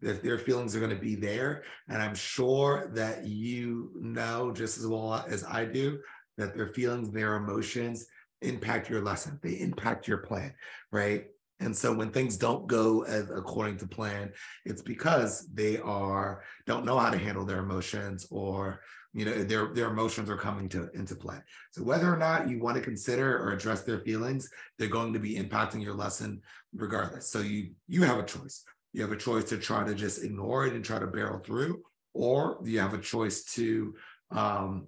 that their feelings are going to be there and i'm sure that you know just as well as i do that their feelings their emotions impact your lesson they impact your plan right and so when things don't go as according to plan, it's because they are don't know how to handle their emotions or you know their their emotions are coming to into play. So whether or not you want to consider or address their feelings, they're going to be impacting your lesson regardless. So you you have a choice. You have a choice to try to just ignore it and try to barrel through, or you have a choice to um,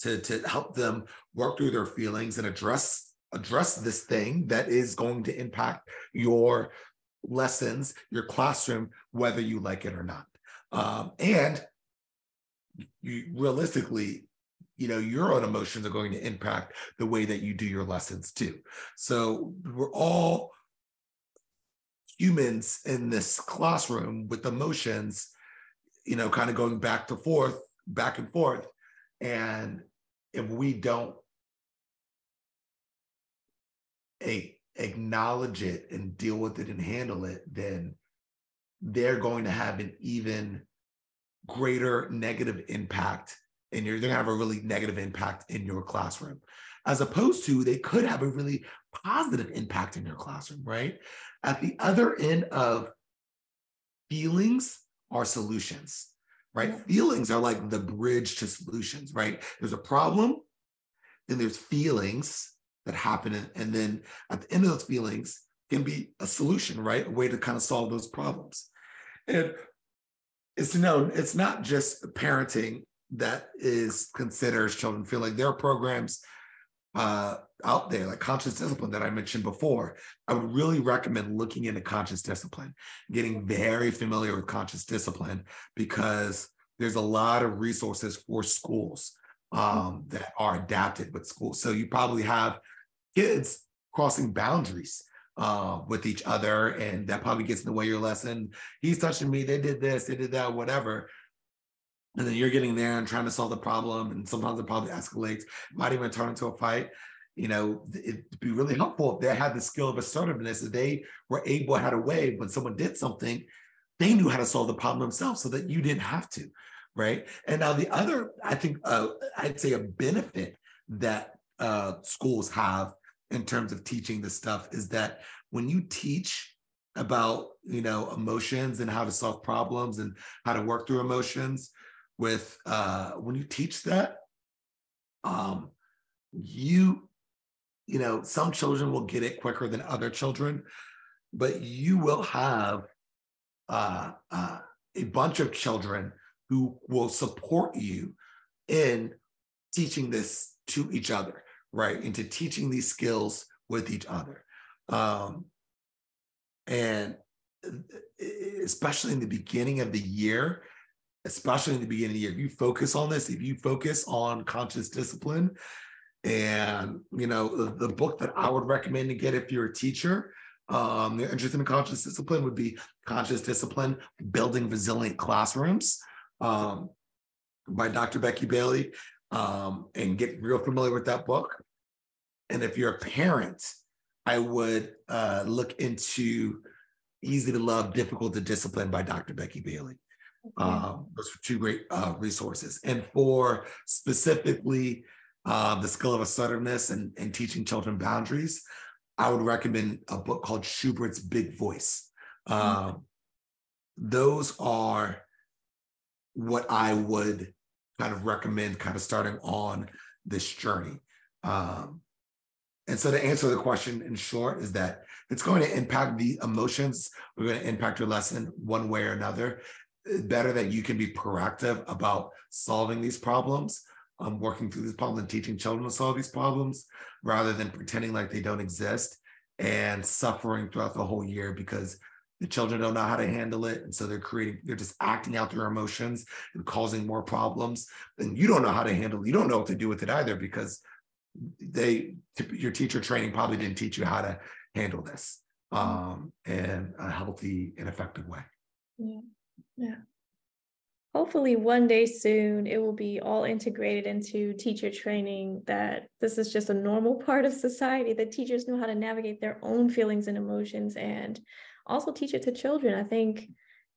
to to help them work through their feelings and address address this thing that is going to impact your lessons, your classroom, whether you like it or not. Um, and you, realistically, you know, your own emotions are going to impact the way that you do your lessons too. So we're all humans in this classroom with emotions, you know, kind of going back to forth, back and forth. And if we don't a, acknowledge it and deal with it and handle it, then they're going to have an even greater negative impact and you're going to have a really negative impact in your classroom as opposed to they could have a really positive impact in your classroom right at the other end of feelings are solutions right feelings are like the bridge to solutions right there's a problem then there's feelings that happen. And, then at the end of those feelings can be a solution, right? A way to kind of solve those problems. And it's known, it's not just parenting that is considers children feel like there are programs uh, out there like conscious discipline that I mentioned before. I would really recommend looking into conscious discipline, getting very familiar with conscious discipline because there's a lot of resources for schools um, that are adapted with schools. So you probably have kids crossing boundaries uh, with each other, and that probably gets in the way of your lesson. He's touching me. They did this. They did that. Whatever. And then you're getting there and trying to solve the problem, and sometimes it probably escalates. Might even turn into a fight. You know, it'd be really helpful if they had the skill of assertiveness if they were able had a way when someone did something, they knew how to solve the problem themselves, so that you didn't have to, right? And now the other, I think, uh, I'd say a benefit that uh, schools have in terms of teaching this stuff is that when you teach about you know emotions and how to solve problems and how to work through emotions with uh when you teach that um you you know some children will get it quicker than other children but you will have uh, uh a bunch of children who will support you in teaching this to each other right, into teaching these skills with each other. Um, and especially in the beginning of the year, especially in the beginning of the year, if you focus on this, if you focus on conscious discipline, and you know the, the book that I would recommend to get if you're a teacher, um, you're interested in conscious discipline would be Conscious Discipline: Building Resilient Classrooms um, by Dr. Becky Bailey um, and get real familiar with that book. And if you're a parent, I would uh, look into Easy to Love, Difficult to Discipline by Dr. Becky Bailey. Um, those are two great uh, resources. And for specifically uh, the skill of assertiveness and, and teaching children boundaries, I would recommend a book called Shubert's Big Voice. mm-hmm. Those are what I would kind of recommend kind of starting on this journey. Um, and so to answer the question in short is that it's going to impact the emotions, we're going to impact your lesson one way or another. Better that you can be proactive about solving these problems, um, working through these problems and teaching children to solve these problems rather than pretending like they don't exist and suffering throughout the whole year because the children don't know how to handle it and so they're creating they're just acting out their emotions and causing more problems and you don't know how to handle it you don't know what to do with it either because they your teacher training probably didn't teach you how to handle this um, in a healthy and effective way. Yeah. Yeah. Hopefully, one day soon, it will be all integrated into teacher training that this is just a normal part of society, that teachers know how to navigate their own feelings and emotions and also teach it to children. I think,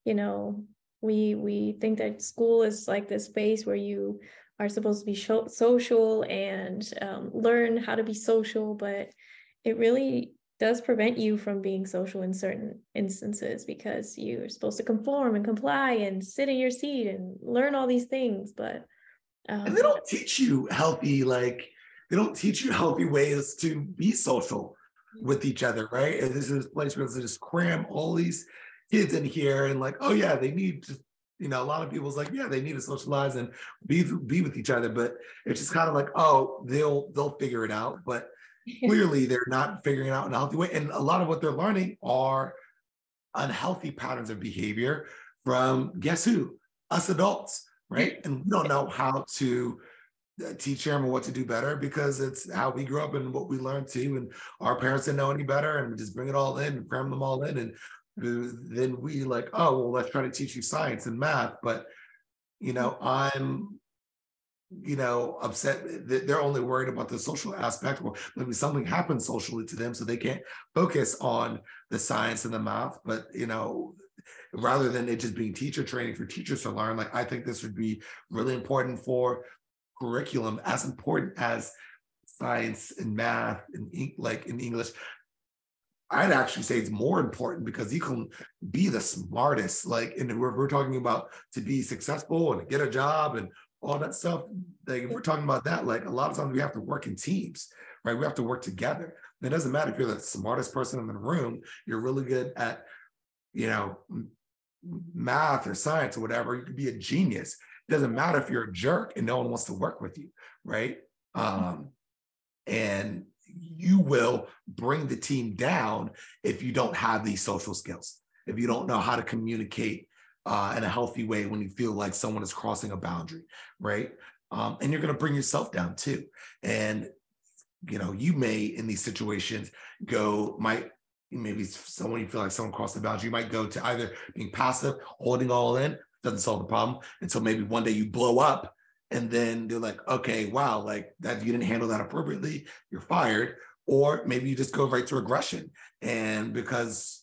you know, we we think that school is like this space where you are supposed to be social and um, learn how to be social, but it really does prevent you from being social in certain instances because you're supposed to conform and comply and sit in your seat and learn all these things. But um, and they don't teach you healthy, like they don't teach you healthy ways to be social with each other, right? And this is a place where they just cram all these kids in here and like, oh yeah, they need to you know, a lot of people's like, yeah, they need to socialize and be be with each other, but it's just kind of like, oh, they'll they'll figure it out. But clearly they're not figuring out in a healthy way. And a lot of what they're learning are unhealthy patterns of behavior from guess who? Us adults, right? And we don't know how to uh, teach them what to do better because it's how we grew up and what we learned too. And our parents didn't know any better and we just bring it all in and cram them all in. And then we like, oh, well, let's try to teach you science and math. But, you know, I'm you know, upset. They're only worried about the social aspect. Well, maybe something happens socially to them, so they can't focus on the science and the math. But you know, rather than it just being teacher training for teachers to learn, like I think this would be really important for curriculum, as important as science and math and like in English. I'd actually say it's more important because you can be the smartest. Like, and we're, we're talking about to be successful and get a job and all that stuff. Like if we're talking about that, like a lot of times we have to work in teams, right? We have to work together. It doesn't matter if you're the smartest person in the room, you're really good at, you know, math or science or whatever. You could be a genius. It doesn't matter if you're a jerk and no one wants to work with you, right? Um, and you will bring the team down if you don't have these social skills, if you don't know how to communicate uh, in a healthy way when you feel like someone is crossing a boundary, right? Um, and you're going to bring yourself down too. And you know, you may in these situations go might maybe someone you feel like someone crossed the boundary, you might go to either being passive, holding all in, doesn't solve the problem. And so maybe one day you blow up and then they're like, okay, wow, like that you didn't handle that appropriately, you're fired. Or maybe you just go right to aggression. And because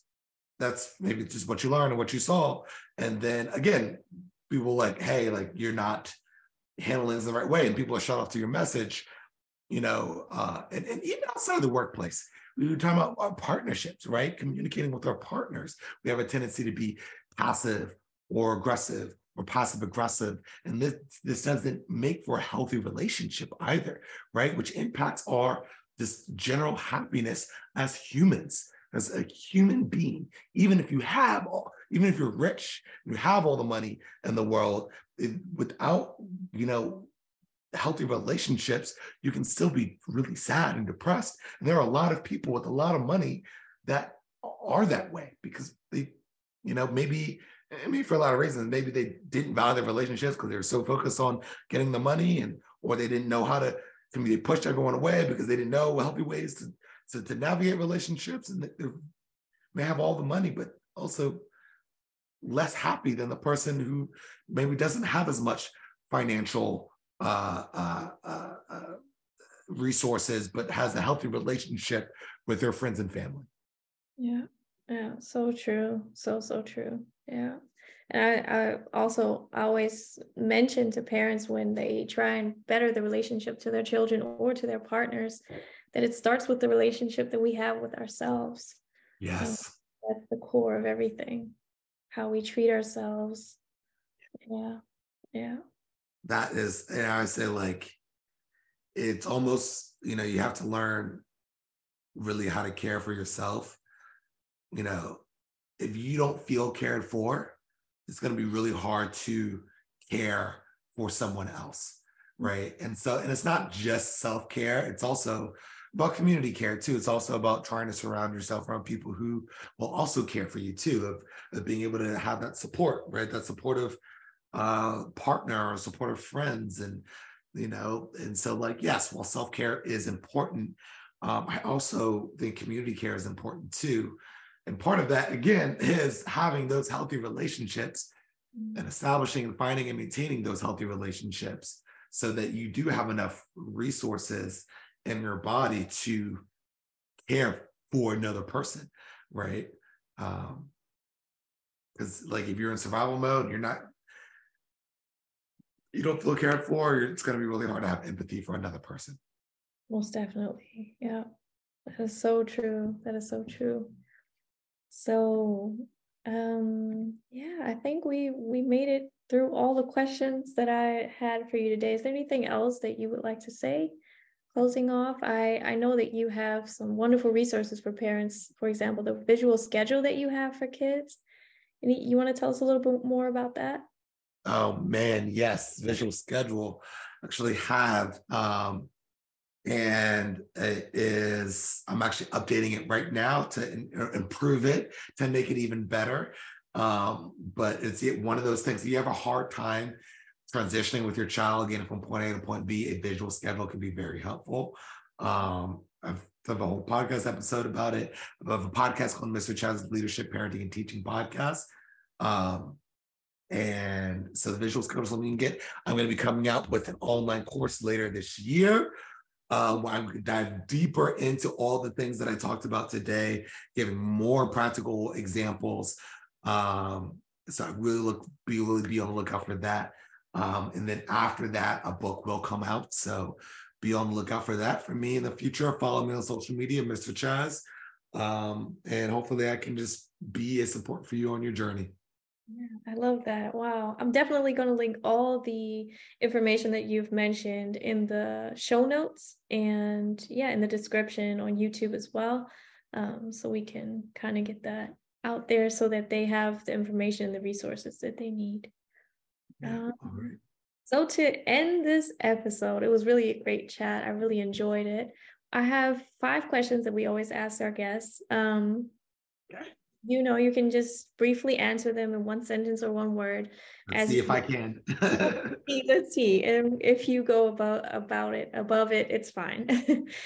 that's maybe just what you learned and what you saw. And then again, people like, hey, like you're not handling this the right way, and people are shut off to your message, you know, uh, and, and even outside of the workplace. We were talking about our partnerships, right? Communicating with our partners. We have a tendency to be passive or aggressive or passive aggressive. And this, this doesn't make for a healthy relationship either, right? Which impacts our this general happiness as humans as a human being, even if you have all, even if you're rich, you have all the money in the world, it, without, you know, healthy relationships, you can still be really sad and depressed. And there are a lot of people with a lot of money that are that way because they, you know, maybe I mean, for a lot of reasons, maybe they didn't value their relationships because they were so focused on getting the money and, or they didn't know how to, maybe they pushed everyone away because they didn't know healthy ways to to, to navigate relationships and they may have all the money, but also less happy than the person who maybe doesn't have as much financial uh, uh, uh, uh, resources, but has a healthy relationship with their friends and family. Yeah, yeah, so true, so so true. Yeah, and I, I also always mention to parents when they try and better the relationship to their children or to their partners that it starts with the relationship that we have with ourselves. Yes. that's the core of everything. How we treat ourselves. Yeah. Yeah. That is, and I say like it's almost, you know, you have to learn really how to care for yourself. You know, if you don't feel cared for, it's going to be really hard to care for someone else mm. right and so and it's not just self-care it's also about community care too. It's also about trying to surround yourself around people who will also care for you too, of, of being able to have that support, right? That supportive uh, partner or supportive friends. And, you know, and so like, yes, while self-care is important, um, I also think community care is important too. And part of that, again, is having those healthy relationships and establishing and finding and maintaining those healthy relationships so that you do have enough resources in your body to care for another person, right? Um, because like if you're in survival mode, you're not, you don't feel cared for, it's going to be really hard to have empathy for another person. Most definitely. Yeah. That is so true. That is so true. So um yeah, I think we we made it through all the questions that I had for you today. Is there anything else that you would like to say? Closing off, I I know that you have some wonderful resources for parents. For example, the visual schedule that you have for kids. Any, you want to tell us a little bit more about that? Oh man, yes, visual schedule. Actually, have um, and it is i'm actually updating it right now to improve it to make it even better um, but it's one of those things you have a hard time transitioning with your child getting from point a to point b a visual schedule can be very helpful um, i've done a whole podcast episode about it I have a podcast called mr Chazz's leadership parenting and teaching podcast um, and so the visual schedule something you can get. I'm going to be coming out with an online course later this year where I'm going to dive deeper into all the things that I talked about today, giving more practical examples. Um, so I really look be really be on the lookout for that. Um, and then after that, a book will come out. So be on the lookout for that for me in the future. Follow me on social media, Mr. Chazz. Um, and hopefully I can just be a support for you on your journey. Yeah, I love that. Wow. I'm definitely going to link all the information that you've mentioned in the show notes and yeah, in the description on YouTube as well. Um, so we can kind of get that out there so that they have the information and the resources that they need. Um, So to end this episode, it was really a great chat. I really enjoyed it. I have five questions that we always ask our guests. Um, you know you can just briefly answer them in one sentence or one word let's as see if i can. Let's see and if you go about about it above it it's fine.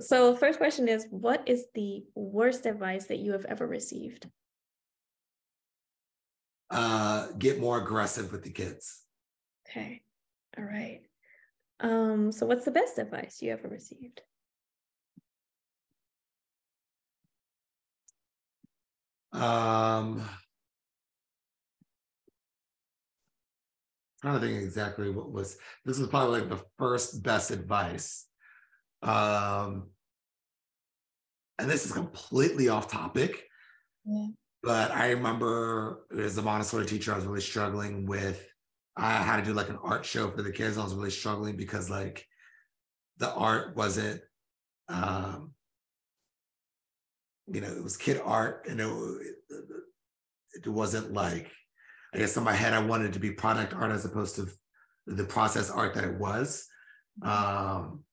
So first question is what is the worst advice that you have ever received uh get more aggressive with the kids okay all right um so what's the best advice you ever received Um, trying to think exactly what was this was probably like the first best advice. Um, and this is completely off topic. Yeah. But I remember as a Montessori teacher, I was really struggling with I had to do like an art show for the kids. I was really struggling because like the art wasn't um you know, it was kid art and it, it wasn't like, I guess in my head, I wanted to be product art as opposed to the process art that it was. Um,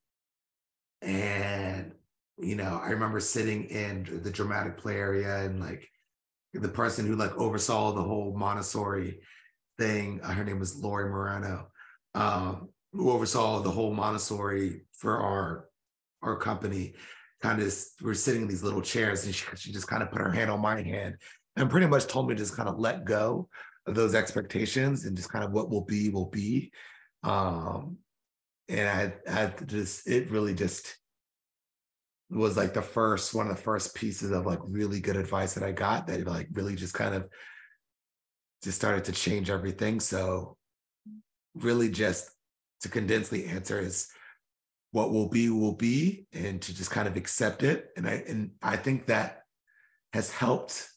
and, you know, I remember sitting in the dramatic play area and like the person who like oversaw the whole Montessori thing, uh, her name was Lori Morano, um, who oversaw the whole Montessori for our our company kind of we're sitting in these little chairs and she, she just kind of put her hand on my hand and pretty much told me to just kind of let go of those expectations and just kind of what will be will be. Um and i had just it really just was like the first one of the first pieces of like really good advice that i got that like really just kind of just started to change everything. So really just to condense the answer is what will be will be and to just kind of accept it. And i and i think that has helped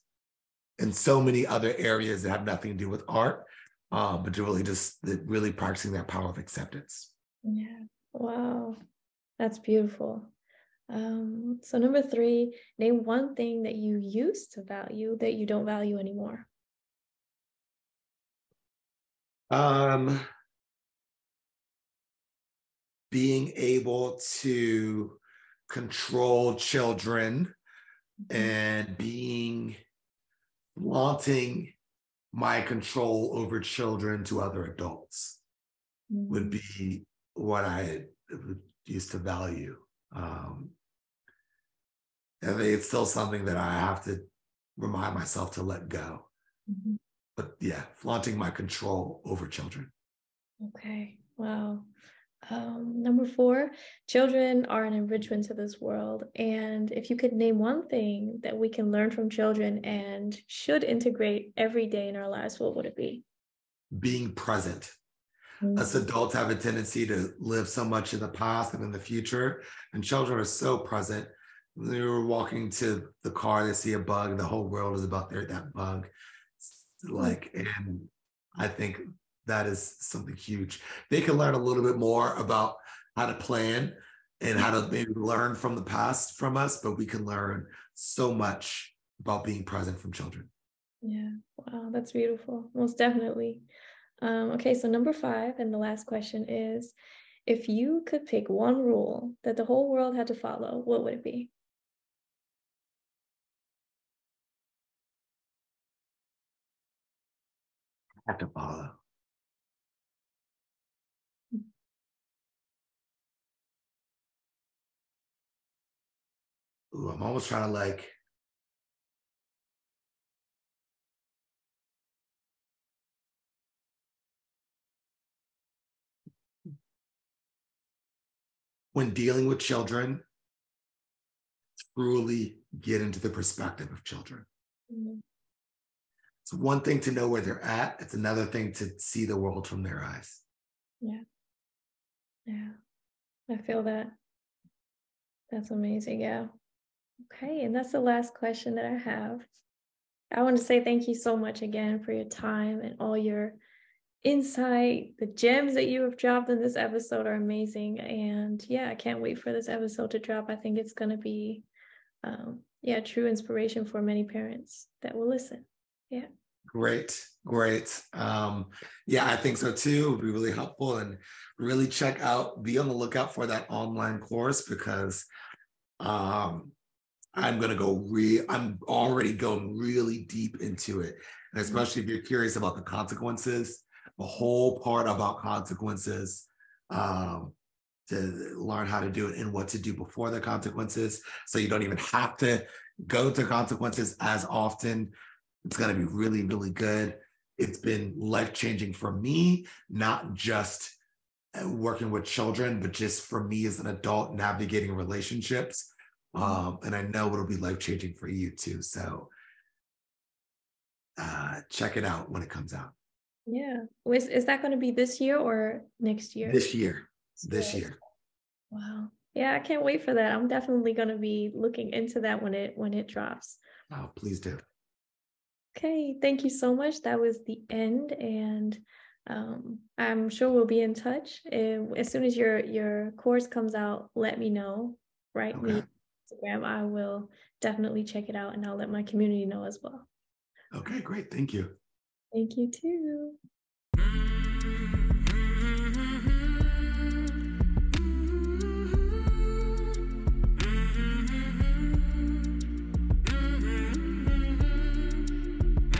in so many other areas that have nothing to do with art um, but to really just really practicing that power of acceptance. Yeah. Wow. That's beautiful um, so number three name one thing that you used to value that you don't value anymore um being able to control children mm-hmm. and being wanting my control over children to other adults mm-hmm. would be what I used to value. Um, it's still something that I have to remind myself to let go. Mm-hmm. But yeah, flaunting my control over children. Okay. Wow. Um, number four, children are an enrichment to this world. And if you could name one thing that we can learn from children and should integrate every day in our lives, what would it be? Being present. Mm-hmm. Us adults have a tendency to live so much in the past and in the future, and children are so present. They were walking to the car, they see a bug, the whole world is about there, that bug. Like, and I think that is something huge. They can learn a little bit more about how to plan and how to maybe learn from the past from us, but we can learn so much about being present from children. Yeah, wow, that's beautiful. Most definitely. Um, okay, so number five, and the last question is if you could pick one rule that the whole world had to follow, what would it be? Have to follow. Ooh, I'm almost trying to like when dealing with children, truly get into the perspective of children. Mm-hmm. It's one thing to know where they're at, it's another thing to see the world from their eyes. Yeah. Yeah. I feel that. That's amazing. Yeah. Okay. And that's the last question that I have. I want to say thank you so much again for your time and all your insight. The gems that you have dropped in this episode are amazing. And yeah, I can't wait for this episode to drop. I think it's going to be, um, yeah, true inspiration for many parents that will listen. Yeah. Great, great. Um, yeah, I think so too. It would be really helpful and really check out, be on the lookout for that online course because um, I'm gonna go re I'm already going really deep into it. And especially if you're curious about the consequences, the whole part about consequences um, to learn how to do it and what to do before the consequences. So you don't even have to go to consequences as often. It's going to be really, really good. It's been life changing for me, not just uh, working with children, but just for me as an adult navigating relationships. Um, and I know it'll be life changing for you too. So uh, check it out when it comes out. Yeah. Is, is that going to be this year or next year? This year. This year. Wow. Yeah, I can't wait for that. I'm definitely going to be looking into that when it when it drops. Oh, please do. Okay, thank you so much. That was the end, and um, I'm sure we'll be in touch. And as soon as your your course comes out, let me know. Right, okay. me Instagram. I will definitely check it out, and I'll let my community know as well. Okay, great. Thank you. Thank you too.